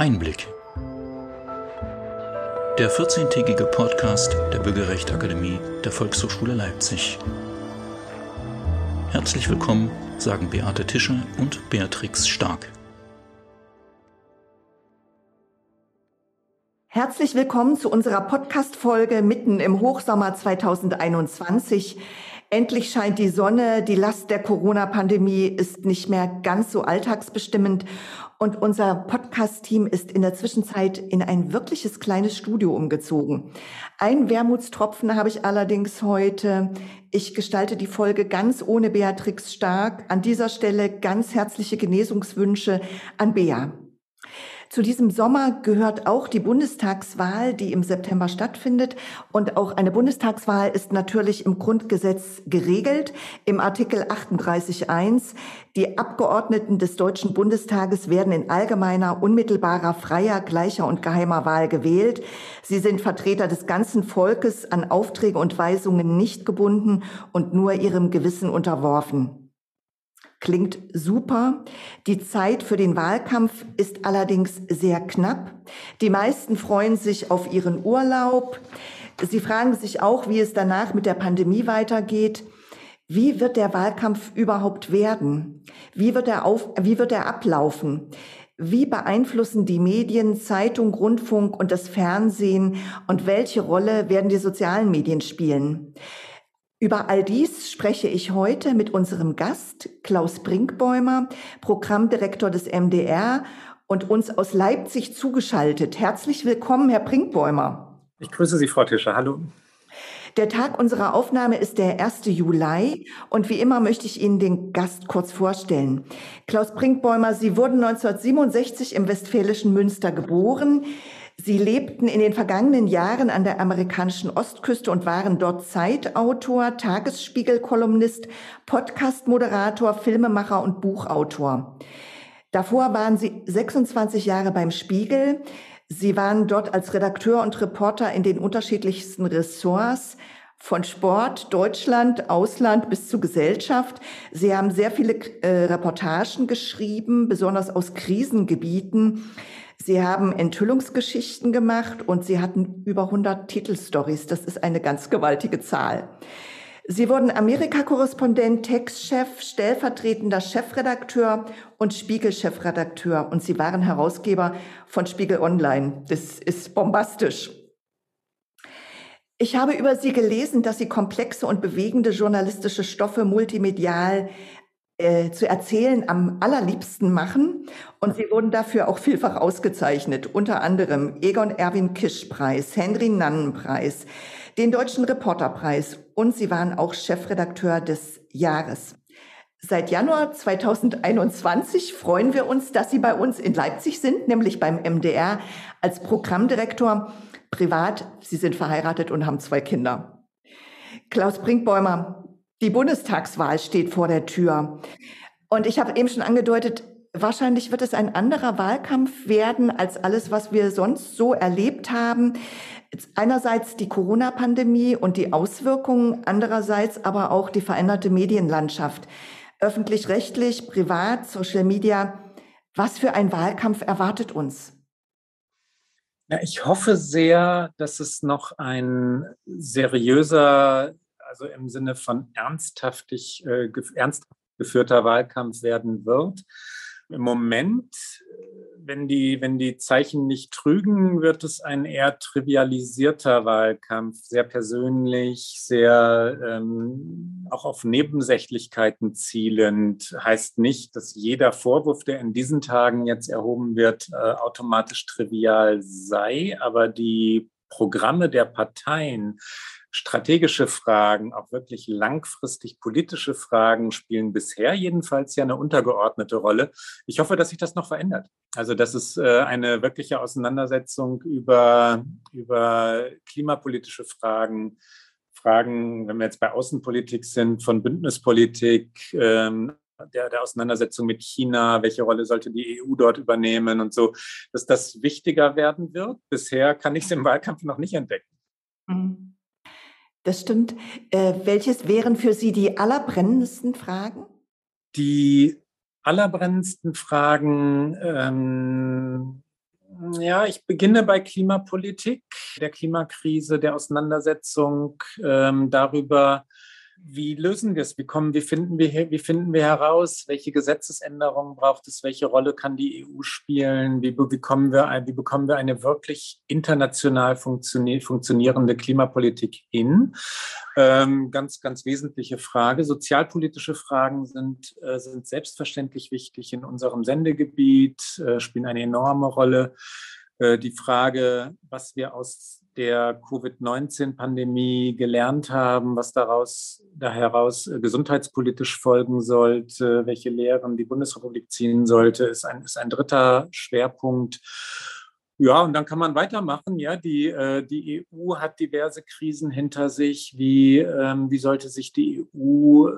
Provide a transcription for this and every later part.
Einblick. Der 14-tägige Podcast der Bürgerrechtsakademie der Volkshochschule Leipzig. Herzlich willkommen, sagen Beate Tischer und Beatrix Stark. Herzlich willkommen zu unserer Podcast-Folge mitten im Hochsommer 2021. Endlich scheint die Sonne, die Last der Corona-Pandemie ist nicht mehr ganz so alltagsbestimmend und unser Podcast-Team ist in der Zwischenzeit in ein wirkliches kleines Studio umgezogen. Ein Wermutstropfen habe ich allerdings heute. Ich gestalte die Folge ganz ohne Beatrix Stark. An dieser Stelle ganz herzliche Genesungswünsche an Bea. Zu diesem Sommer gehört auch die Bundestagswahl, die im September stattfindet. Und auch eine Bundestagswahl ist natürlich im Grundgesetz geregelt. Im Artikel 38.1. Die Abgeordneten des Deutschen Bundestages werden in allgemeiner, unmittelbarer, freier, gleicher und geheimer Wahl gewählt. Sie sind Vertreter des ganzen Volkes, an Aufträge und Weisungen nicht gebunden und nur ihrem Gewissen unterworfen. Klingt super. Die Zeit für den Wahlkampf ist allerdings sehr knapp. Die meisten freuen sich auf ihren Urlaub. Sie fragen sich auch, wie es danach mit der Pandemie weitergeht. Wie wird der Wahlkampf überhaupt werden? Wie wird er, auf, wie wird er ablaufen? Wie beeinflussen die Medien, Zeitung, Rundfunk und das Fernsehen und welche Rolle werden die sozialen Medien spielen? Über all dies spreche ich heute mit unserem Gast Klaus Brinkbäumer, Programmdirektor des MDR und uns aus Leipzig zugeschaltet. Herzlich willkommen, Herr Brinkbäumer. Ich grüße Sie, Frau Tischer. Hallo. Der Tag unserer Aufnahme ist der 1. Juli und wie immer möchte ich Ihnen den Gast kurz vorstellen. Klaus Brinkbäumer, Sie wurden 1967 im westfälischen Münster geboren. Sie lebten in den vergangenen Jahren an der amerikanischen Ostküste und waren dort Zeitautor, Tagesspiegel-Kolumnist, Podcast-Moderator, Filmemacher und Buchautor. Davor waren Sie 26 Jahre beim Spiegel. Sie waren dort als Redakteur und Reporter in den unterschiedlichsten Ressorts von Sport, Deutschland, Ausland bis zu Gesellschaft. Sie haben sehr viele äh, Reportagen geschrieben, besonders aus Krisengebieten. Sie haben Enthüllungsgeschichten gemacht und Sie hatten über 100 Titelstories. Das ist eine ganz gewaltige Zahl. Sie wurden Amerika-Korrespondent, Textchef, stellvertretender Chefredakteur und Spiegel-Chefredakteur. Und Sie waren Herausgeber von Spiegel Online. Das ist bombastisch. Ich habe über Sie gelesen, dass Sie komplexe und bewegende journalistische Stoffe multimedial äh, zu erzählen am allerliebsten machen. Und sie wurden dafür auch vielfach ausgezeichnet, unter anderem Egon Erwin Kisch Preis, Henry Nannen Preis, den Deutschen Reporterpreis und sie waren auch Chefredakteur des Jahres. Seit Januar 2021 freuen wir uns, dass Sie bei uns in Leipzig sind, nämlich beim MDR als Programmdirektor privat. Sie sind verheiratet und haben zwei Kinder. Klaus Brinkbäumer, die Bundestagswahl steht vor der Tür. Und ich habe eben schon angedeutet, wahrscheinlich wird es ein anderer Wahlkampf werden als alles, was wir sonst so erlebt haben. Einerseits die Corona-Pandemie und die Auswirkungen, andererseits aber auch die veränderte Medienlandschaft. Öffentlich-rechtlich, privat, Social Media. Was für ein Wahlkampf erwartet uns? Ja, ich hoffe sehr, dass es noch ein seriöser also im Sinne von ernsthaftig, äh, ernsthaft geführter Wahlkampf werden wird. Im Moment, wenn die, wenn die Zeichen nicht trügen, wird es ein eher trivialisierter Wahlkampf, sehr persönlich, sehr ähm, auch auf Nebensächlichkeiten zielend. Heißt nicht, dass jeder Vorwurf, der in diesen Tagen jetzt erhoben wird, äh, automatisch trivial sei, aber die Programme der Parteien, strategische Fragen, auch wirklich langfristig politische Fragen spielen bisher jedenfalls ja eine untergeordnete Rolle. Ich hoffe, dass sich das noch verändert. Also, dass es äh, eine wirkliche Auseinandersetzung über, über klimapolitische Fragen, Fragen, wenn wir jetzt bei Außenpolitik sind, von Bündnispolitik, ähm, der, der Auseinandersetzung mit China, welche Rolle sollte die EU dort übernehmen und so, dass das wichtiger werden wird. Bisher kann ich es im Wahlkampf noch nicht entdecken. Mhm. Das stimmt. Äh, welches wären für Sie die allerbrennendsten Fragen? Die allerbrennendsten Fragen ähm, Ja, ich beginne bei Klimapolitik, der Klimakrise, der Auseinandersetzung ähm, darüber, wie lösen wir es? Wie, kommen, wie, finden wir, wie finden wir heraus, welche Gesetzesänderungen braucht es? Welche Rolle kann die EU spielen? Wie, bekommen, wir, wie bekommen wir eine wirklich international funktionierende Klimapolitik hin? Ähm, ganz, ganz wesentliche Frage. Sozialpolitische Fragen sind, äh, sind selbstverständlich wichtig in unserem Sendegebiet, äh, spielen eine enorme Rolle. Äh, die Frage, was wir aus der Covid-19-Pandemie gelernt haben, was daraus da heraus äh, gesundheitspolitisch folgen sollte, welche Lehren die Bundesrepublik ziehen sollte, ist ein, ist ein dritter Schwerpunkt. Ja, und dann kann man weitermachen. Ja, die, äh, die EU hat diverse Krisen hinter sich. Wie, ähm, wie sollte sich die EU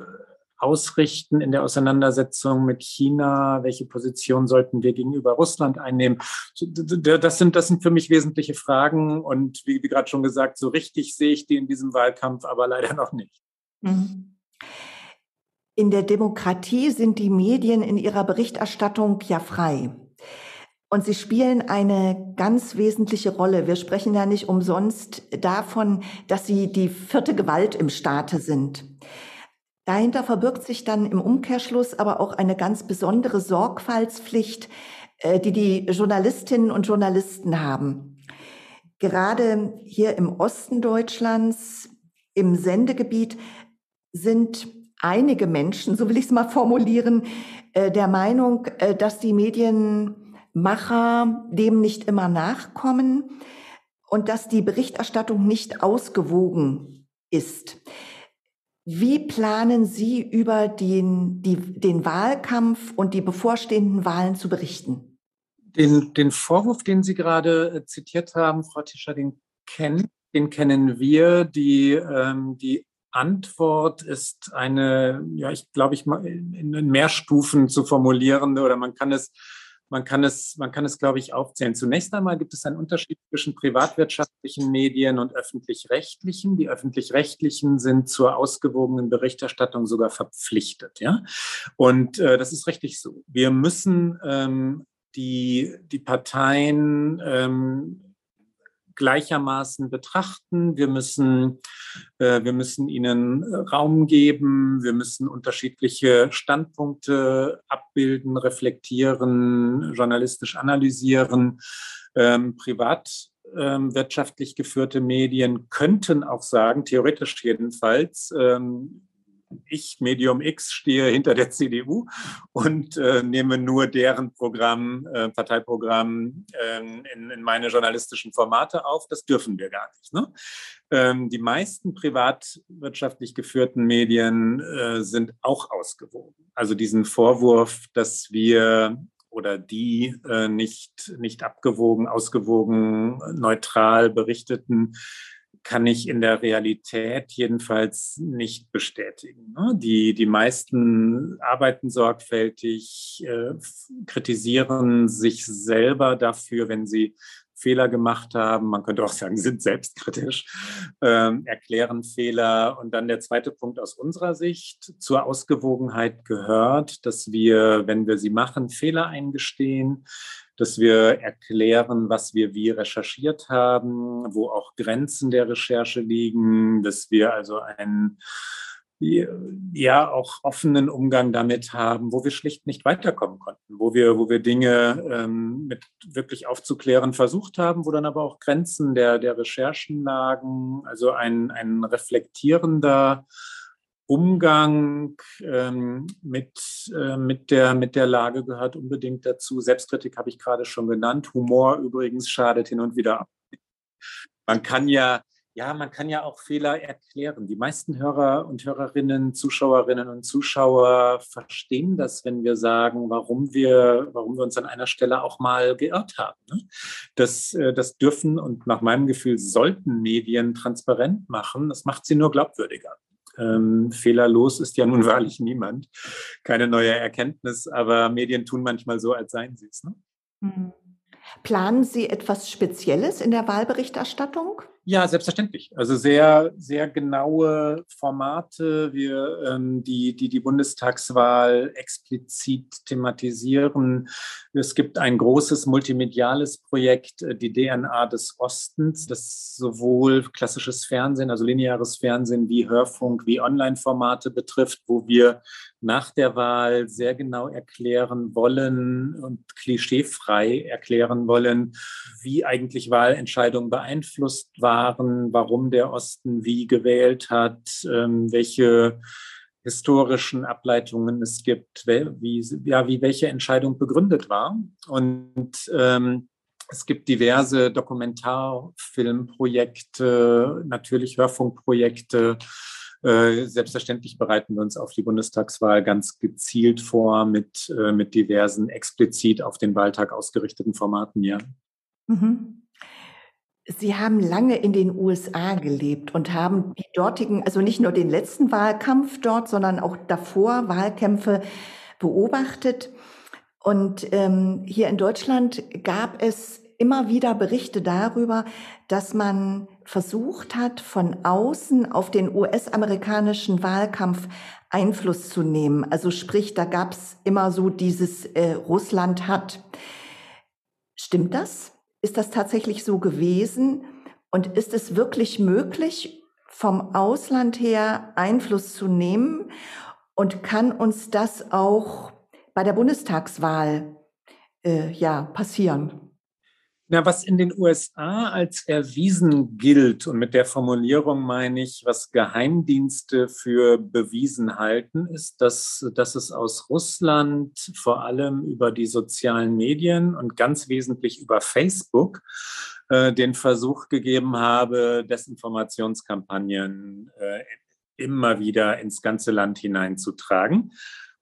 ausrichten in der Auseinandersetzung mit China? Welche Position sollten wir gegenüber Russland einnehmen? Das sind, das sind für mich wesentliche Fragen. Und wie, wie gerade schon gesagt, so richtig sehe ich die in diesem Wahlkampf aber leider noch nicht. Mhm. In der Demokratie sind die Medien in ihrer Berichterstattung ja frei. Und sie spielen eine ganz wesentliche Rolle. Wir sprechen ja nicht umsonst davon, dass sie die vierte Gewalt im Staate sind. Dahinter verbirgt sich dann im Umkehrschluss aber auch eine ganz besondere Sorgfaltspflicht, äh, die die Journalistinnen und Journalisten haben. Gerade hier im Osten Deutschlands, im Sendegebiet, sind einige Menschen, so will ich es mal formulieren, äh, der Meinung, äh, dass die Medienmacher dem nicht immer nachkommen und dass die Berichterstattung nicht ausgewogen ist. Wie planen Sie über den, die, den Wahlkampf und die bevorstehenden Wahlen zu berichten? Den, den Vorwurf, den Sie gerade äh, zitiert haben, Frau Tischer, den, kenn, den kennen wir. Die, ähm, die Antwort ist eine, ja, ich glaube, ich mal in mehr Stufen zu formulierende oder man kann es man kann es, man kann es, glaube ich, aufzählen. Zunächst einmal gibt es einen Unterschied zwischen privatwirtschaftlichen Medien und öffentlich-rechtlichen. Die öffentlich-rechtlichen sind zur ausgewogenen Berichterstattung sogar verpflichtet. Ja? Und äh, das ist richtig so. Wir müssen ähm, die, die Parteien ähm, gleichermaßen betrachten. Wir müssen, äh, wir müssen ihnen Raum geben. Wir müssen unterschiedliche Standpunkte abbilden, reflektieren, journalistisch analysieren. Ähm, privat ähm, geführte Medien könnten auch sagen, theoretisch jedenfalls, ähm, ich, Medium X, stehe hinter der CDU und äh, nehme nur deren Programm, äh, Parteiprogramm ähm, in, in, meine journalistischen Formate auf. Das dürfen wir gar nicht. Ne? Ähm, die meisten privatwirtschaftlich geführten Medien äh, sind auch ausgewogen. Also diesen Vorwurf, dass wir oder die äh, nicht, nicht abgewogen, ausgewogen, neutral berichteten, kann ich in der Realität jedenfalls nicht bestätigen. Ne? Die, die meisten arbeiten sorgfältig, äh, kritisieren sich selber dafür, wenn sie Fehler gemacht haben. Man könnte auch sagen, sind selbstkritisch, ähm, erklären Fehler. Und dann der zweite Punkt aus unserer Sicht. Zur Ausgewogenheit gehört, dass wir, wenn wir sie machen, Fehler eingestehen, dass wir erklären, was wir wie recherchiert haben, wo auch Grenzen der Recherche liegen, dass wir also einen ja auch offenen Umgang damit haben, wo wir schlicht nicht weiterkommen konnten, wo wir, wo wir Dinge ähm, mit wirklich aufzuklären versucht haben, wo dann aber auch Grenzen der, der Recherchen lagen, also ein, ein reflektierender Umgang ähm, mit, äh, mit, der, mit der Lage gehört unbedingt dazu. Selbstkritik habe ich gerade schon genannt. Humor übrigens schadet hin und wieder ab. Man kann ja, ja, man kann ja auch Fehler erklären. Die meisten Hörer und Hörerinnen, Zuschauerinnen und Zuschauer verstehen das, wenn wir sagen, warum wir, warum wir uns an einer Stelle auch mal geirrt haben. Ne? Das, äh, das dürfen und nach meinem Gefühl sollten Medien transparent machen. Das macht sie nur glaubwürdiger. Ähm, fehlerlos ist ja nun wahrlich niemand. Keine neue Erkenntnis, aber Medien tun manchmal so, als seien sie es. Ne? Mhm. Planen Sie etwas Spezielles in der Wahlberichterstattung? Ja, selbstverständlich. Also sehr, sehr genaue Formate, wir, ähm, die, die die Bundestagswahl explizit thematisieren. Es gibt ein großes multimediales Projekt, äh, die DNA des Ostens, das sowohl klassisches Fernsehen, also lineares Fernsehen wie Hörfunk, wie Online-Formate betrifft, wo wir nach der Wahl sehr genau erklären wollen und klischeefrei erklären wollen, wie eigentlich Wahlentscheidungen beeinflusst waren, warum der Osten wie gewählt hat, ähm, welche historischen Ableitungen es gibt, wie, ja, wie welche Entscheidung begründet war. Und ähm, es gibt diverse Dokumentarfilmprojekte, natürlich Hörfunkprojekte, äh, selbstverständlich bereiten wir uns auf die Bundestagswahl ganz gezielt vor mit, äh, mit diversen explizit auf den Wahltag ausgerichteten Formaten, ja. Mhm. Sie haben lange in den USA gelebt und haben die dortigen, also nicht nur den letzten Wahlkampf dort, sondern auch davor Wahlkämpfe beobachtet. Und ähm, hier in Deutschland gab es immer wieder Berichte darüber, dass man versucht hat, von außen auf den US-amerikanischen Wahlkampf Einfluss zu nehmen. Also sprich, da gab es immer so dieses äh, Russland hat. Stimmt das? Ist das tatsächlich so gewesen? Und ist es wirklich möglich, vom Ausland her Einfluss zu nehmen? Und kann uns das auch bei der Bundestagswahl äh, ja passieren? Na, was in den USA als erwiesen gilt, und mit der Formulierung meine ich, was Geheimdienste für bewiesen halten, ist, dass, dass es aus Russland vor allem über die sozialen Medien und ganz wesentlich über Facebook äh, den Versuch gegeben habe, Desinformationskampagnen äh, immer wieder ins ganze Land hineinzutragen.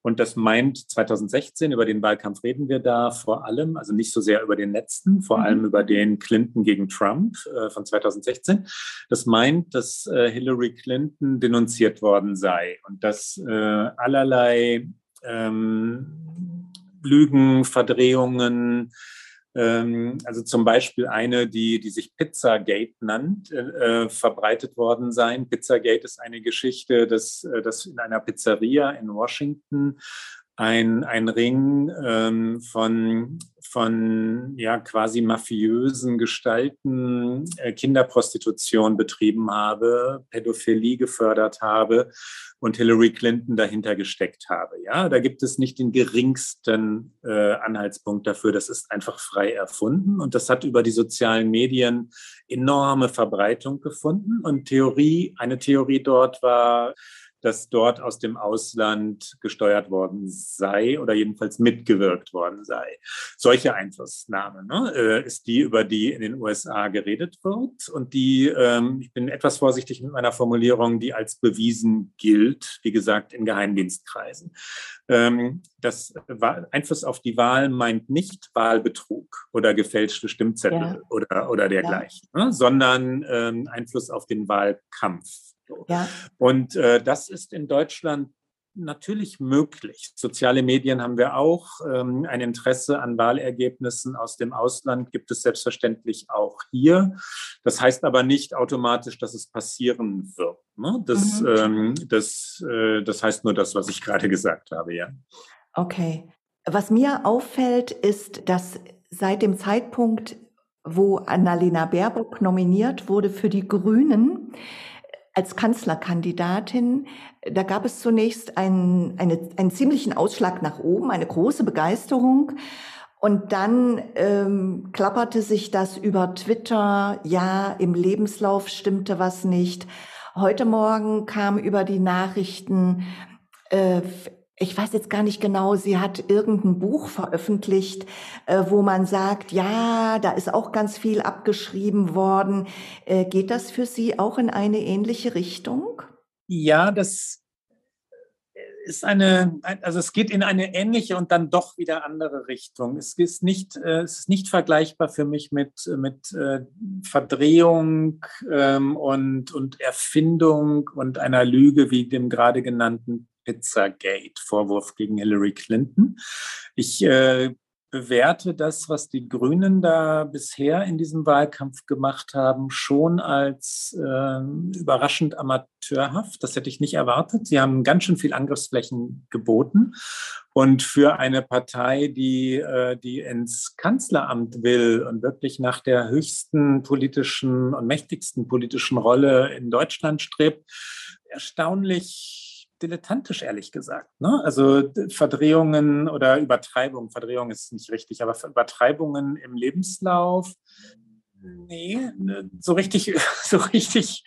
Und das meint 2016, über den Wahlkampf reden wir da vor allem, also nicht so sehr über den letzten, vor mhm. allem über den Clinton gegen Trump äh, von 2016. Das meint, dass äh, Hillary Clinton denunziert worden sei und dass äh, allerlei ähm, Lügen, Verdrehungen, also zum Beispiel eine, die, die sich Pizzagate nannt, äh, verbreitet worden sein. Pizzagate ist eine Geschichte, dass, äh, dass in einer Pizzeria in Washington ein, ein Ring ähm, von, von ja, quasi mafiösen Gestalten äh, Kinderprostitution betrieben habe, Pädophilie gefördert habe und Hillary Clinton dahinter gesteckt habe. Ja, da gibt es nicht den geringsten äh, Anhaltspunkt dafür. Das ist einfach frei erfunden und das hat über die sozialen Medien enorme Verbreitung gefunden. Und Theorie, eine Theorie dort war, dass dort aus dem Ausland gesteuert worden sei oder jedenfalls mitgewirkt worden sei. Solche Einflussnahme ne, äh, ist die, über die in den USA geredet wird und die, ähm, ich bin etwas vorsichtig mit meiner Formulierung, die als bewiesen gilt, wie gesagt, in Geheimdienstkreisen. Ähm, das Einfluss auf die Wahl meint nicht Wahlbetrug oder gefälschte Stimmzettel ja. oder, oder dergleichen, ja. ne, sondern ähm, Einfluss auf den Wahlkampf. Ja. Und äh, das ist in Deutschland natürlich möglich. Soziale Medien haben wir auch. Ähm, ein Interesse an Wahlergebnissen aus dem Ausland gibt es selbstverständlich auch hier. Das heißt aber nicht automatisch, dass es passieren wird. Ne? Das, mhm. ähm, das, äh, das heißt nur das, was ich gerade gesagt habe, ja. Okay. Was mir auffällt, ist, dass seit dem Zeitpunkt, wo Annalena Baerbock nominiert wurde für die Grünen, als Kanzlerkandidatin, da gab es zunächst einen, eine, einen ziemlichen Ausschlag nach oben, eine große Begeisterung. Und dann ähm, klapperte sich das über Twitter, ja, im Lebenslauf stimmte was nicht. Heute Morgen kam über die Nachrichten, äh, ich weiß jetzt gar nicht genau, sie hat irgendein Buch veröffentlicht, äh, wo man sagt, ja, da ist auch ganz viel abgeschrieben worden. Äh, geht das für Sie auch in eine ähnliche Richtung? Ja, das ist eine, also es geht in eine ähnliche und dann doch wieder andere Richtung. Es ist nicht, äh, es ist nicht vergleichbar für mich mit, mit Verdrehung ähm, und, und Erfindung und einer Lüge wie dem gerade genannten Pizzagate, Vorwurf gegen Hillary Clinton. Ich äh, bewerte das, was die Grünen da bisher in diesem Wahlkampf gemacht haben, schon als äh, überraschend amateurhaft. Das hätte ich nicht erwartet. Sie haben ganz schön viel Angriffsflächen geboten. Und für eine Partei, die, äh, die ins Kanzleramt will und wirklich nach der höchsten politischen und mächtigsten politischen Rolle in Deutschland strebt, erstaunlich dilettantisch, ehrlich gesagt. Ne? Also Verdrehungen oder Übertreibungen, Verdrehung ist nicht richtig, aber Übertreibungen im Lebenslauf, nee, ne, so richtig, so richtig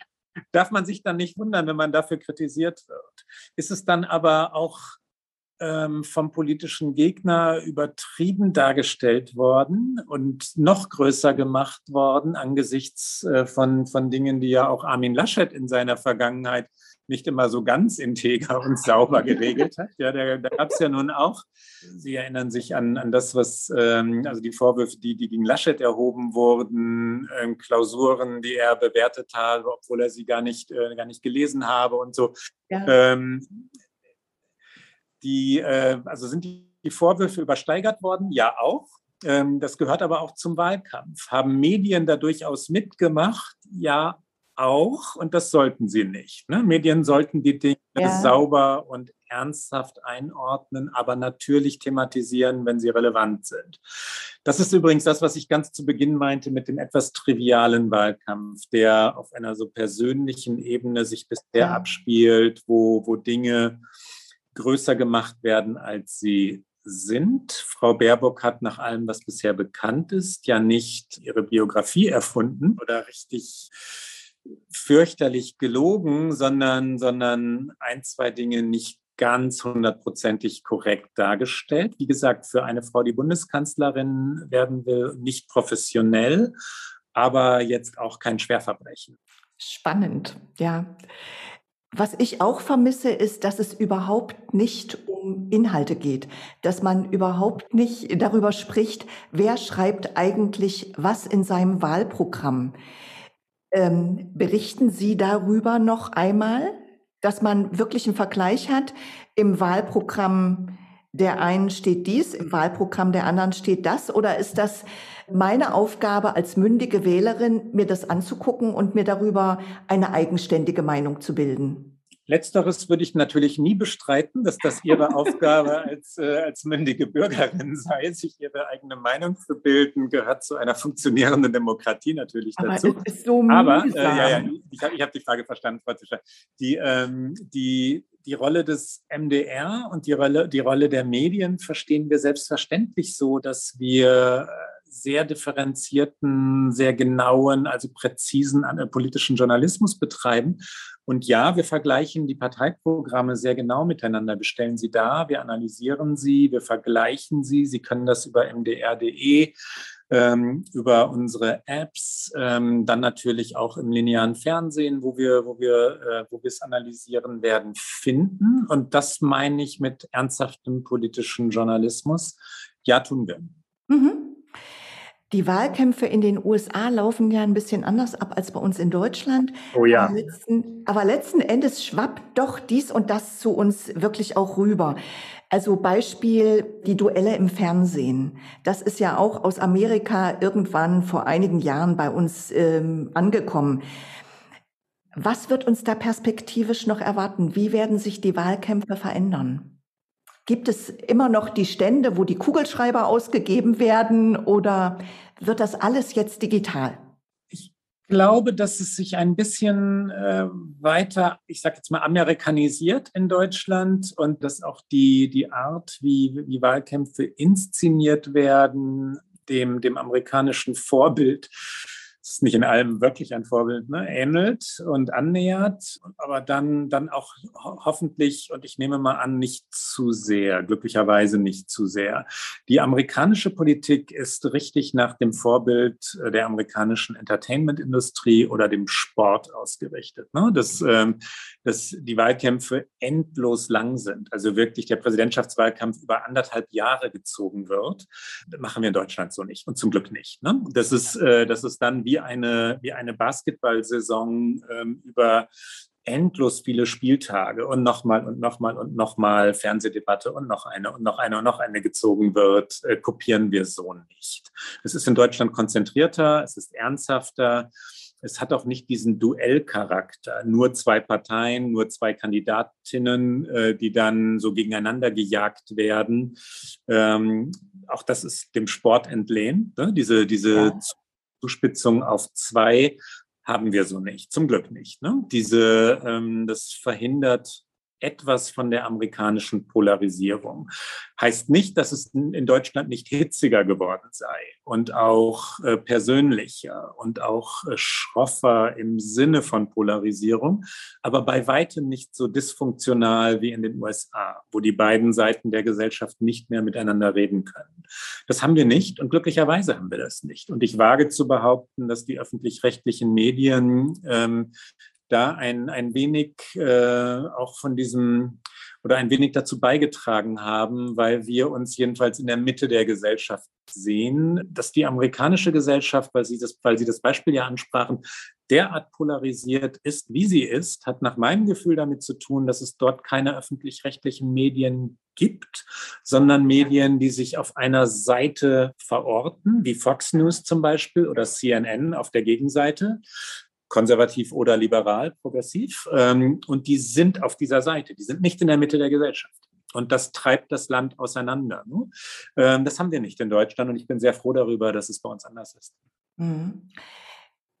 darf man sich dann nicht wundern, wenn man dafür kritisiert wird. Ist es dann aber auch vom politischen Gegner übertrieben dargestellt worden und noch größer gemacht worden angesichts äh, von, von Dingen, die ja auch Armin Laschet in seiner Vergangenheit nicht immer so ganz integer und sauber geregelt hat. Ja, da, da gab es ja nun auch, Sie erinnern sich an, an das, was, ähm, also die Vorwürfe, die, die gegen Laschet erhoben wurden, ähm, Klausuren, die er bewertet habe, obwohl er sie gar nicht, äh, gar nicht gelesen habe und so. Ja. Ähm, die, äh, also sind die, Vorwürfe übersteigert worden? Ja, auch. Ähm, das gehört aber auch zum Wahlkampf. Haben Medien da durchaus mitgemacht? Ja, auch und das sollten sie nicht. Ne? Medien sollten die Dinge ja. sauber und ernsthaft einordnen, aber natürlich thematisieren, wenn sie relevant sind. Das ist übrigens das, was ich ganz zu Beginn meinte mit dem etwas trivialen Wahlkampf, der auf einer so persönlichen Ebene sich bisher ja. abspielt, wo, wo Dinge größer gemacht werden, als sie sind. Frau Baerbock hat nach allem, was bisher bekannt ist, ja nicht ihre Biografie erfunden oder richtig fürchterlich gelogen, sondern, sondern ein, zwei Dinge nicht ganz hundertprozentig korrekt dargestellt. Wie gesagt, für eine Frau, die Bundeskanzlerin werden will, nicht professionell, aber jetzt auch kein Schwerverbrechen. Spannend, ja. Was ich auch vermisse, ist, dass es überhaupt nicht um Inhalte geht, dass man überhaupt nicht darüber spricht, wer schreibt eigentlich was in seinem Wahlprogramm. Ähm, berichten Sie darüber noch einmal, dass man wirklich einen Vergleich hat? Im Wahlprogramm der einen steht dies, im Wahlprogramm der anderen steht das? Oder ist das meine Aufgabe als mündige Wählerin, mir das anzugucken und mir darüber eine eigenständige Meinung zu bilden? Letzteres würde ich natürlich nie bestreiten, dass das Ihre Aufgabe als, äh, als mündige Bürgerin sei, sich Ihre eigene Meinung zu bilden, gehört zu einer funktionierenden Demokratie natürlich Aber dazu. Es ist so Aber äh, ja, ja, ich habe ich hab die Frage verstanden, Frau Tischer. Die, ähm, die, die Rolle des MDR und die Rolle, die Rolle der Medien verstehen wir selbstverständlich so, dass wir sehr differenzierten, sehr genauen, also präzisen äh, politischen Journalismus betreiben. Und ja, wir vergleichen die Parteiprogramme sehr genau miteinander. Wir stellen sie dar, wir analysieren sie, wir vergleichen sie. Sie können das über mdr.de, ähm, über unsere Apps, ähm, dann natürlich auch im linearen Fernsehen, wo wir, wo wir, äh, wo wir es analysieren werden, finden. Und das meine ich mit ernsthaftem politischen Journalismus. Ja, tun wir. Mhm. Die Wahlkämpfe in den USA laufen ja ein bisschen anders ab als bei uns in Deutschland. Oh ja. Aber letzten, aber letzten Endes schwappt doch dies und das zu uns wirklich auch rüber. Also Beispiel die Duelle im Fernsehen. Das ist ja auch aus Amerika irgendwann vor einigen Jahren bei uns ähm, angekommen. Was wird uns da perspektivisch noch erwarten? Wie werden sich die Wahlkämpfe verändern? Gibt es immer noch die Stände, wo die Kugelschreiber ausgegeben werden oder wird das alles jetzt digital? Ich glaube, dass es sich ein bisschen äh, weiter, ich sage jetzt mal, amerikanisiert in Deutschland und dass auch die, die Art, wie, wie Wahlkämpfe inszeniert werden, dem, dem amerikanischen Vorbild ist nicht in allem wirklich ein Vorbild, ne, ähnelt und annähert, aber dann, dann auch hoffentlich, und ich nehme mal an, nicht zu sehr, glücklicherweise nicht zu sehr. Die amerikanische Politik ist richtig nach dem Vorbild äh, der amerikanischen Entertainment-Industrie oder dem Sport ausgerichtet. Ne? Dass, ähm, dass die Wahlkämpfe endlos lang sind, also wirklich der Präsidentschaftswahlkampf über anderthalb Jahre gezogen wird. Das machen wir in Deutschland so nicht und zum Glück nicht. Ne? Das, ist, äh, das ist dann wie eine, wie eine Basketball-Saison ähm, über endlos viele Spieltage und nochmal und nochmal und nochmal Fernsehdebatte und noch eine und noch eine und noch eine gezogen wird, äh, kopieren wir so nicht. Es ist in Deutschland konzentrierter, es ist ernsthafter. Es hat auch nicht diesen Duellcharakter. Nur zwei Parteien, nur zwei Kandidatinnen, äh, die dann so gegeneinander gejagt werden. Ähm, auch das ist dem Sport entlehnt. Ne? Diese, diese ja. Zuspitzung auf zwei haben wir so nicht, zum Glück nicht. Ne? Diese, ähm, das verhindert etwas von der amerikanischen Polarisierung. Heißt nicht, dass es in Deutschland nicht hitziger geworden sei und auch äh, persönlicher und auch äh, schroffer im Sinne von Polarisierung, aber bei weitem nicht so dysfunktional wie in den USA, wo die beiden Seiten der Gesellschaft nicht mehr miteinander reden können. Das haben wir nicht und glücklicherweise haben wir das nicht. Und ich wage zu behaupten, dass die öffentlich-rechtlichen Medien ähm, da ein, ein wenig äh, auch von diesem oder ein wenig dazu beigetragen haben, weil wir uns jedenfalls in der Mitte der Gesellschaft sehen, dass die amerikanische Gesellschaft, weil Sie das, weil Sie das Beispiel ja ansprachen, derart polarisiert ist, wie sie ist, hat nach meinem Gefühl damit zu tun, dass es dort keine öffentlich-rechtlichen Medien gibt, sondern Medien, die sich auf einer Seite verorten, wie Fox News zum Beispiel oder CNN auf der Gegenseite konservativ oder liberal, progressiv. Ähm, und die sind auf dieser Seite, die sind nicht in der Mitte der Gesellschaft. Und das treibt das Land auseinander. Ne? Ähm, das haben wir nicht in Deutschland und ich bin sehr froh darüber, dass es bei uns anders ist. Mhm.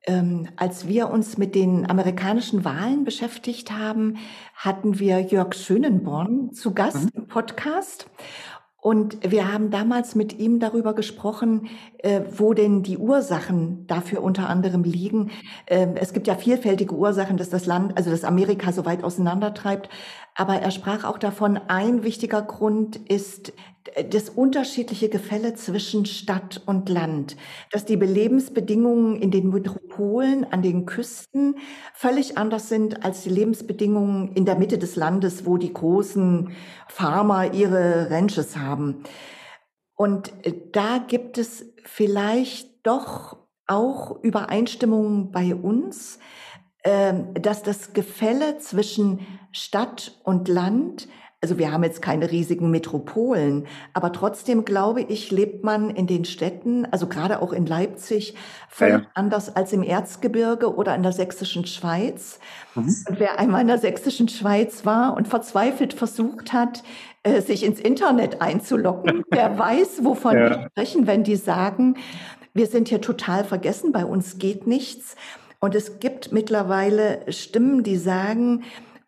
Ähm, als wir uns mit den amerikanischen Wahlen beschäftigt haben, hatten wir Jörg Schönenborn zu Gast mhm. im Podcast. Und wir haben damals mit ihm darüber gesprochen, äh, wo denn die Ursachen dafür unter anderem liegen. Ähm, es gibt ja vielfältige Ursachen, dass das Land, also dass Amerika so weit auseinandertreibt. Aber er sprach auch davon, ein wichtiger Grund ist das unterschiedliche Gefälle zwischen Stadt und Land, dass die Belebensbedingungen in den Metropolen an den Küsten völlig anders sind als die Lebensbedingungen in der Mitte des Landes, wo die großen Farmer ihre Ranches haben. Und äh, da gibt es vielleicht doch auch Übereinstimmungen bei uns, ähm, dass das Gefälle zwischen Stadt und Land also wir haben jetzt keine riesigen Metropolen, aber trotzdem glaube ich, lebt man in den Städten, also gerade auch in Leipzig, völlig ja. anders als im Erzgebirge oder in der sächsischen Schweiz. Mhm. Und wer einmal in der sächsischen Schweiz war und verzweifelt versucht hat, äh, sich ins Internet einzuloggen, der weiß, wovon ja. wir sprechen, wenn die sagen, wir sind hier total vergessen, bei uns geht nichts. Und es gibt mittlerweile Stimmen, die sagen,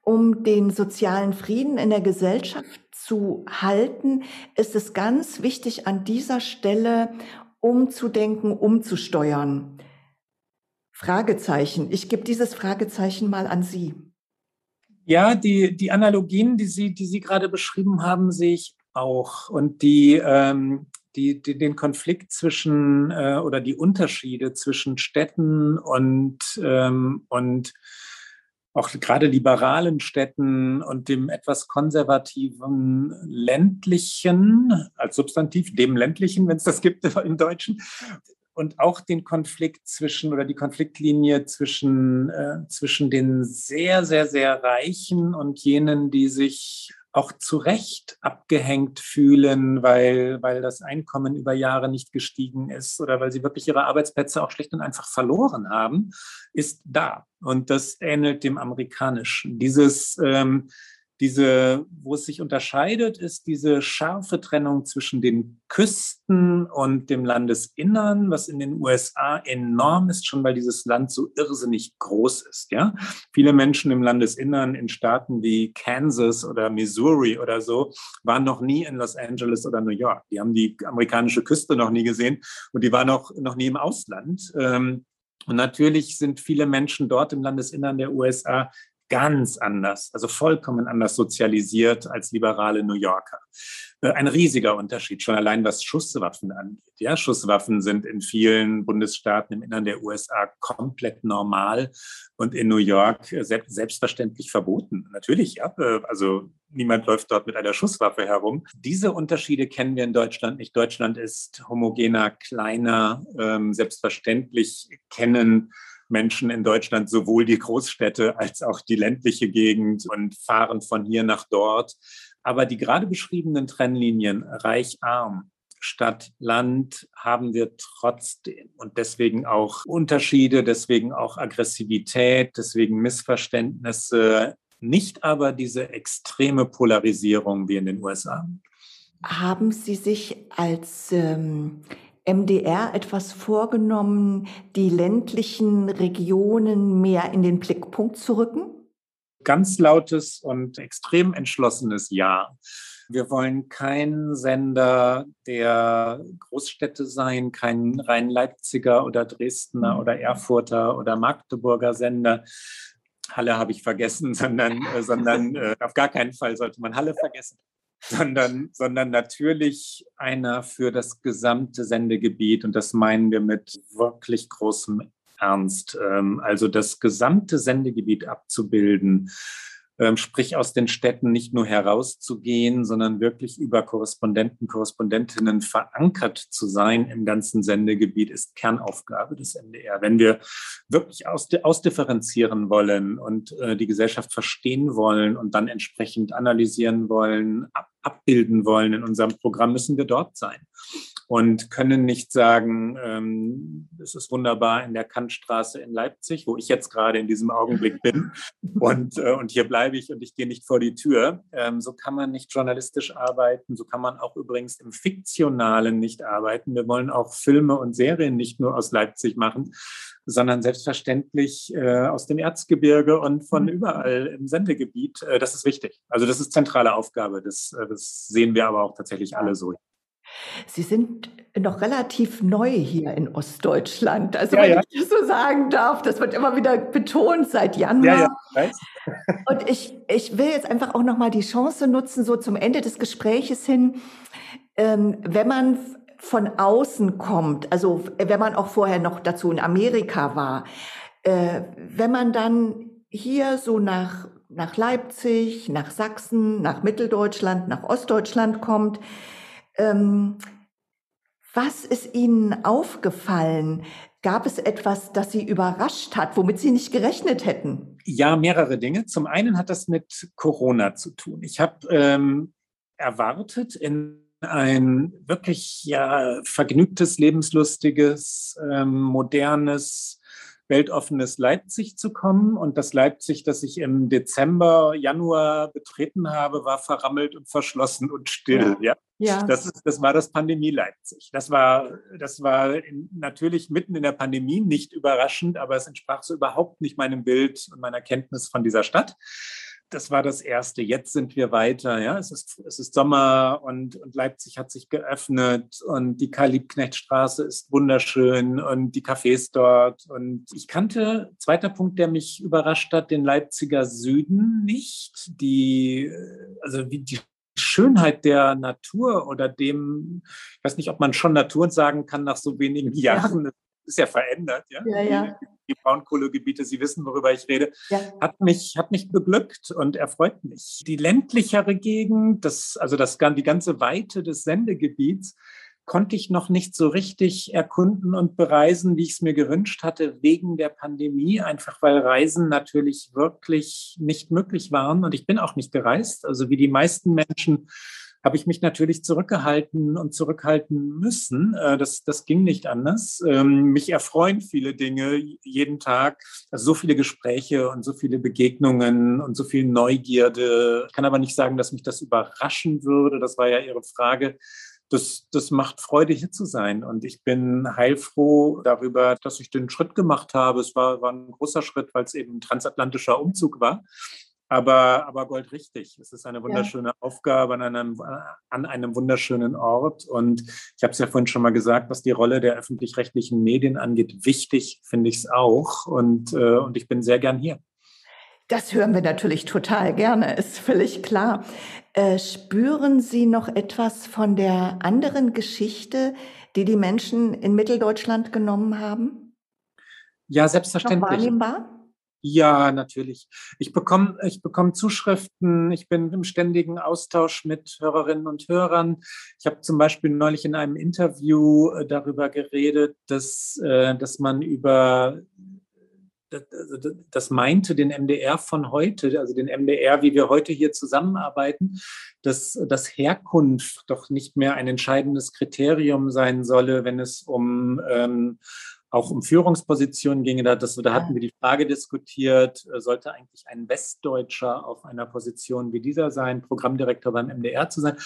um den sozialen Frieden in der Gesellschaft zu halten, ist es ganz wichtig, an dieser Stelle umzudenken, umzusteuern. Fragezeichen. Ich gebe dieses Fragezeichen mal an Sie. Ja, die, die Analogien, die Sie, die Sie gerade beschrieben haben, sehe ich auch. Und die, ähm, die, die, den Konflikt zwischen äh, oder die Unterschiede zwischen Städten und, ähm, und auch gerade liberalen Städten und dem etwas konservativen ländlichen als Substantiv, dem ländlichen, wenn es das gibt im Deutschen, und auch den Konflikt zwischen oder die Konfliktlinie zwischen, äh, zwischen den sehr, sehr, sehr Reichen und jenen, die sich auch zu Recht abgehängt fühlen, weil, weil das Einkommen über Jahre nicht gestiegen ist oder weil sie wirklich ihre Arbeitsplätze auch schlicht und einfach verloren haben, ist da. Und das ähnelt dem amerikanischen. Dieses ähm, diese, wo es sich unterscheidet, ist diese scharfe Trennung zwischen den Küsten und dem Landesinnern, was in den USA enorm ist, schon weil dieses Land so irrsinnig groß ist. Ja, viele Menschen im Landesinnern in Staaten wie Kansas oder Missouri oder so waren noch nie in Los Angeles oder New York. Die haben die amerikanische Küste noch nie gesehen und die waren auch noch nie im Ausland. Ähm, und natürlich sind viele Menschen dort im Landesinnern der USA ganz anders, also vollkommen anders sozialisiert als liberale New Yorker. Äh, ein riesiger Unterschied, schon allein was Schusswaffen angeht. Ja, Schusswaffen sind in vielen Bundesstaaten im Innern der USA komplett normal und in New York selbstverständlich verboten. Natürlich, ja. Äh, also niemand läuft dort mit einer Schusswaffe herum. Diese Unterschiede kennen wir in Deutschland nicht. Deutschland ist homogener, kleiner. Ähm, selbstverständlich kennen Menschen in Deutschland sowohl die Großstädte als auch die ländliche Gegend und fahren von hier nach dort. Aber die gerade beschriebenen Trennlinien reich-arm, Stadt, Land haben wir trotzdem und deswegen auch Unterschiede, deswegen auch Aggressivität, deswegen Missverständnisse, nicht aber diese extreme Polarisierung wie in den USA. Haben Sie sich als ähm, MDR etwas vorgenommen, die ländlichen Regionen mehr in den Blickpunkt zu rücken? Ganz lautes und extrem entschlossenes Ja. Wir wollen kein Sender der Großstädte sein, kein rein Leipziger oder Dresdner mhm. oder Erfurter oder Magdeburger Sender. Halle habe ich vergessen, sondern, äh, sondern äh, auf gar keinen Fall sollte man Halle vergessen, sondern, sondern natürlich einer für das gesamte Sendegebiet. Und das meinen wir mit wirklich großem Ernst. Ähm, also das gesamte Sendegebiet abzubilden sprich aus den Städten nicht nur herauszugehen, sondern wirklich über Korrespondenten, Korrespondentinnen verankert zu sein im ganzen Sendegebiet, ist Kernaufgabe des NDR. Wenn wir wirklich ausdifferenzieren wollen und äh, die Gesellschaft verstehen wollen und dann entsprechend analysieren wollen, abbilden wollen in unserem Programm, müssen wir dort sein und können nicht sagen, ähm, es ist wunderbar in der Kantstraße in Leipzig, wo ich jetzt gerade in diesem Augenblick bin und, äh, und hier bleibe ich und ich gehe nicht vor die Tür. Ähm, so kann man nicht journalistisch arbeiten, so kann man auch übrigens im Fiktionalen nicht arbeiten. Wir wollen auch Filme und Serien nicht nur aus Leipzig machen, sondern selbstverständlich äh, aus dem Erzgebirge und von mhm. überall im Sendegebiet. Äh, das ist wichtig. Also das ist zentrale Aufgabe. Das, äh, das sehen wir aber auch tatsächlich alle so. Sie sind noch relativ neu hier in Ostdeutschland. Also ja, wenn ja. ich das so sagen darf, das wird immer wieder betont seit Januar. Ja, Und ich, ich will jetzt einfach auch noch mal die Chance nutzen, so zum Ende des Gespräches hin, ähm, wenn man von außen kommt, also wenn man auch vorher noch dazu in Amerika war, äh, wenn man dann hier so nach, nach Leipzig, nach Sachsen, nach Mitteldeutschland, nach Ostdeutschland kommt, ähm, was ist Ihnen aufgefallen? Gab es etwas, das Sie überrascht hat, womit Sie nicht gerechnet hätten? Ja, mehrere Dinge. Zum einen hat das mit Corona zu tun. Ich habe ähm, erwartet, in ein wirklich ja vergnügtes, lebenslustiges, ähm, modernes, weltoffenes Leipzig zu kommen. Und das Leipzig, das ich im Dezember, Januar betreten habe, war verrammelt und verschlossen und still. Ja. ja. Das, ist, das war das Pandemie Leipzig. Das war, das war in, natürlich mitten in der Pandemie nicht überraschend, aber es entsprach so überhaupt nicht meinem Bild und meiner Kenntnis von dieser Stadt das war das Erste. Jetzt sind wir weiter. Ja, es ist, es ist Sommer und, und Leipzig hat sich geöffnet und die Karl-Liebknecht-Straße ist wunderschön und die Cafés dort. Und ich kannte, zweiter Punkt, der mich überrascht hat, den Leipziger Süden nicht. Die, also wie die Schönheit der Natur oder dem, ich weiß nicht, ob man schon Natur sagen kann nach so wenigen Jahren. Ja ist ja verändert, ja. ja, ja. Die, Braunkohlegebiete, Sie wissen, worüber ich rede, ja. hat mich, hat mich beglückt und erfreut mich. Die ländlichere Gegend, das, also das, die ganze Weite des Sendegebiets, konnte ich noch nicht so richtig erkunden und bereisen, wie ich es mir gewünscht hatte, wegen der Pandemie, einfach weil Reisen natürlich wirklich nicht möglich waren. Und ich bin auch nicht gereist. Also wie die meisten Menschen habe ich mich natürlich zurückgehalten und zurückhalten müssen. Äh, das, das ging nicht anders. Ähm, mich erfreuen viele Dinge jeden Tag. Also so viele Gespräche und so viele Begegnungen und so viel Neugierde. Ich kann aber nicht sagen, dass mich das überraschen würde. Das war ja Ihre Frage das, das macht Freude, hier zu sein. Und ich bin heilfroh darüber, dass ich den Schritt gemacht habe. Es war, war ein großer Schritt, weil es eben ein transatlantischer Umzug war aber, aber goldrichtig. Es ist eine wunderschöne ja. Aufgabe an einem, an einem wunderschönen Ort. Und ich habe es ja vorhin schon mal gesagt, was die Rolle der öffentlich-rechtlichen Medien angeht, wichtig finde ich es auch. Und, äh, und ich bin sehr gern hier. Das hören wir natürlich total gerne, ist völlig klar. Äh, spüren Sie noch etwas von der anderen Geschichte, die die Menschen in Mitteldeutschland genommen haben? Ja, selbstverständlich. Noch wahrnehmbar? Ja, natürlich. Ich bekomme, ich bekomme Zuschriften. Ich bin im ständigen Austausch mit Hörerinnen und Hörern. Ich habe zum Beispiel neulich in einem Interview äh, darüber geredet, dass, äh, dass man über also das meinte den MDR von heute, also den MDR, wie wir heute hier zusammenarbeiten, dass, dass Herkunft doch nicht mehr ein entscheidendes Kriterium sein solle, wenn es um ähm, auch um Führungspositionen ginge. Da, das, da hatten wir die Frage diskutiert, äh, sollte eigentlich ein Westdeutscher auf einer Position wie dieser sein, Programmdirektor beim MDR zu sein.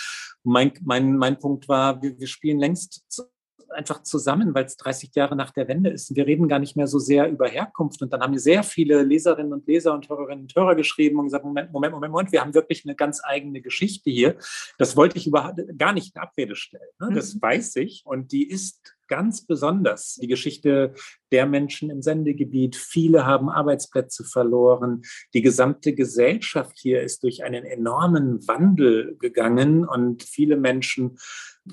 Mein, mein, mein Punkt war, wir, wir spielen längst einfach zusammen, weil es 30 Jahre nach der Wende ist. Wir reden gar nicht mehr so sehr über Herkunft. Und dann haben sehr viele Leserinnen und Leser und Hörerinnen und Hörer geschrieben und gesagt, Moment, Moment, Moment, Moment, wir haben wirklich eine ganz eigene Geschichte hier. Das wollte ich überhaupt gar nicht in Abrede stellen. Ne? Das mhm. weiß ich. Und die ist ganz besonders die Geschichte der Menschen im Sendegebiet. Viele haben Arbeitsplätze verloren. Die gesamte Gesellschaft hier ist durch einen enormen Wandel gegangen und viele Menschen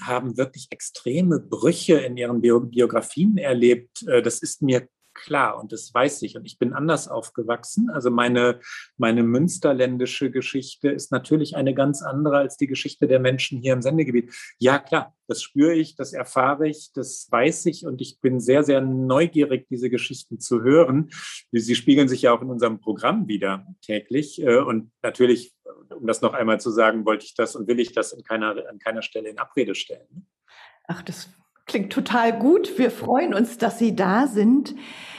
haben wirklich extreme Brüche in ihren Biografien erlebt. Äh, das ist mir klar und das weiß ich. Und ich bin anders aufgewachsen. Also meine, meine münsterländische Geschichte ist natürlich eine ganz andere als die Geschichte der Menschen hier im Sendegebiet. Ja, klar, das spüre ich, das erfahre ich, das weiß ich und ich bin sehr, sehr neugierig, diese Geschichten zu hören. Sie spiegeln sich ja auch in unserem Programm wieder täglich. Äh, und natürlich, um das noch einmal zu sagen, wollte ich das und will ich das an keiner, an keiner Stelle in Abrede stellen. Ach, das Klingt total gut. Wir freuen uns, dass Sie da sind.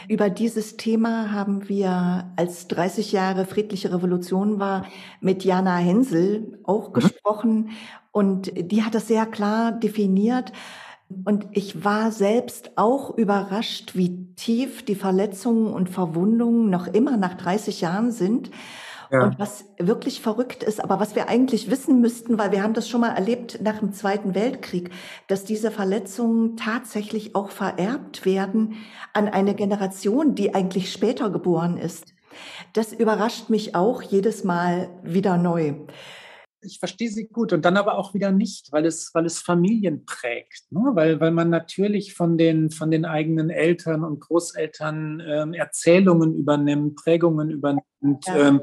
Über dieses Thema haben wir, als 30 Jahre friedliche Revolution war, mit Jana Hensel auch mhm. gesprochen. Und die hat das sehr klar definiert. Und ich war selbst auch überrascht, wie tief die Verletzungen und Verwundungen noch immer nach 30 Jahren sind. Ja. Und was wirklich verrückt ist, aber was wir eigentlich wissen müssten, weil wir haben das schon mal erlebt nach dem Zweiten Weltkrieg, dass diese Verletzungen tatsächlich auch vererbt werden an eine Generation, die eigentlich später geboren ist. Das überrascht mich auch jedes Mal wieder neu ich verstehe sie gut und dann aber auch wieder nicht, weil es, weil es Familien prägt, ne? weil, weil man natürlich von den, von den eigenen Eltern und Großeltern ähm, Erzählungen übernimmt, Prägungen übernimmt. Ja. Ähm,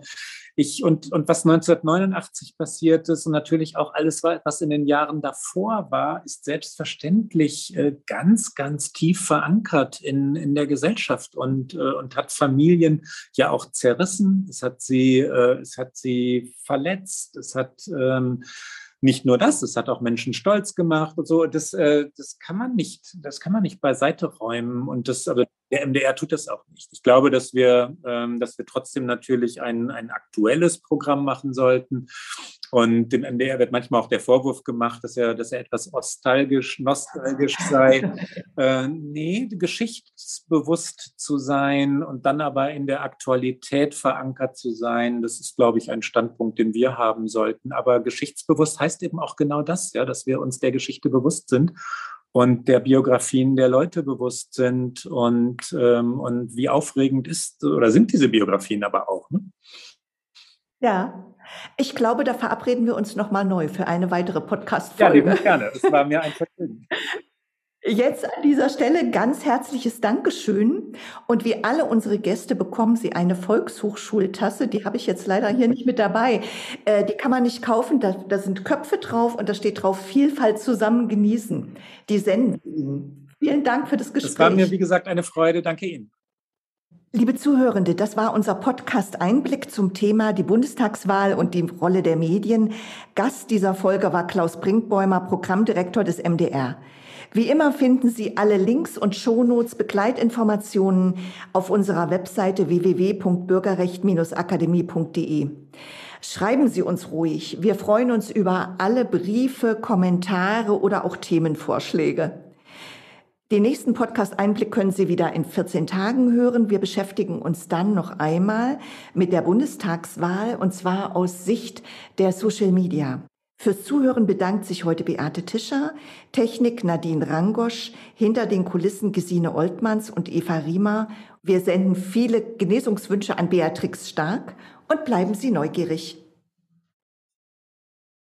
ich, und, und was 1989 passiert ist und natürlich auch alles, was in den Jahren davor war, ist selbstverständlich äh, ganz, ganz tief verankert in, in der Gesellschaft und, äh, und hat Familien ja auch zerrissen. Es hat sie, äh, es hat sie verletzt. Es hat ähm, nicht nur das, es hat auch Menschen stolz gemacht und so. Das, äh, das kann man nicht, das kann man nicht beiseite räumen. Und das, aber der MDR tut das auch nicht. Ich glaube, dass wir, ähm, dass wir trotzdem natürlich ein, ein aktuelles Programm machen sollten. Und dem MDR wird manchmal auch der Vorwurf gemacht, dass er, dass er etwas nostalgisch, nostalgisch sei. äh, nee, geschichtsbewusst zu sein und dann aber in der Aktualität verankert zu sein, das ist, glaube ich, ein Standpunkt, den wir haben sollten. Aber geschichtsbewusst heißt eben auch genau das, ja, dass wir uns der Geschichte bewusst sind und der Biografien der Leute bewusst sind und, ähm, und wie aufregend ist oder sind diese Biografien aber auch. Ne? Ja, ich glaube, da verabreden wir uns nochmal neu für eine weitere Podcast-Folge. Ja, gerne. Es war mir ein Vergnügen. Jetzt an dieser Stelle ganz herzliches Dankeschön. Und wie alle unsere Gäste bekommen Sie eine Volkshochschultasse. Die habe ich jetzt leider hier nicht mit dabei. Äh, die kann man nicht kaufen. Da, da sind Köpfe drauf und da steht drauf Vielfalt zusammen genießen. Die senden Ihnen. Vielen Dank für das Gespräch. Das war mir, wie gesagt, eine Freude. Danke Ihnen. Liebe Zuhörende, das war unser Podcast Einblick zum Thema die Bundestagswahl und die Rolle der Medien. Gast dieser Folge war Klaus Brinkbäumer, Programmdirektor des MDR. Wie immer finden Sie alle Links und Shownotes, Begleitinformationen auf unserer Webseite www.bürgerrecht-akademie.de. Schreiben Sie uns ruhig. Wir freuen uns über alle Briefe, Kommentare oder auch Themenvorschläge. Den nächsten Podcast-Einblick können Sie wieder in 14 Tagen hören. Wir beschäftigen uns dann noch einmal mit der Bundestagswahl und zwar aus Sicht der Social Media. Fürs Zuhören bedankt sich heute Beate Tischer, Technik Nadine Rangosch, hinter den Kulissen Gesine Oltmanns und Eva Riemer. Wir senden viele Genesungswünsche an Beatrix Stark und bleiben Sie neugierig.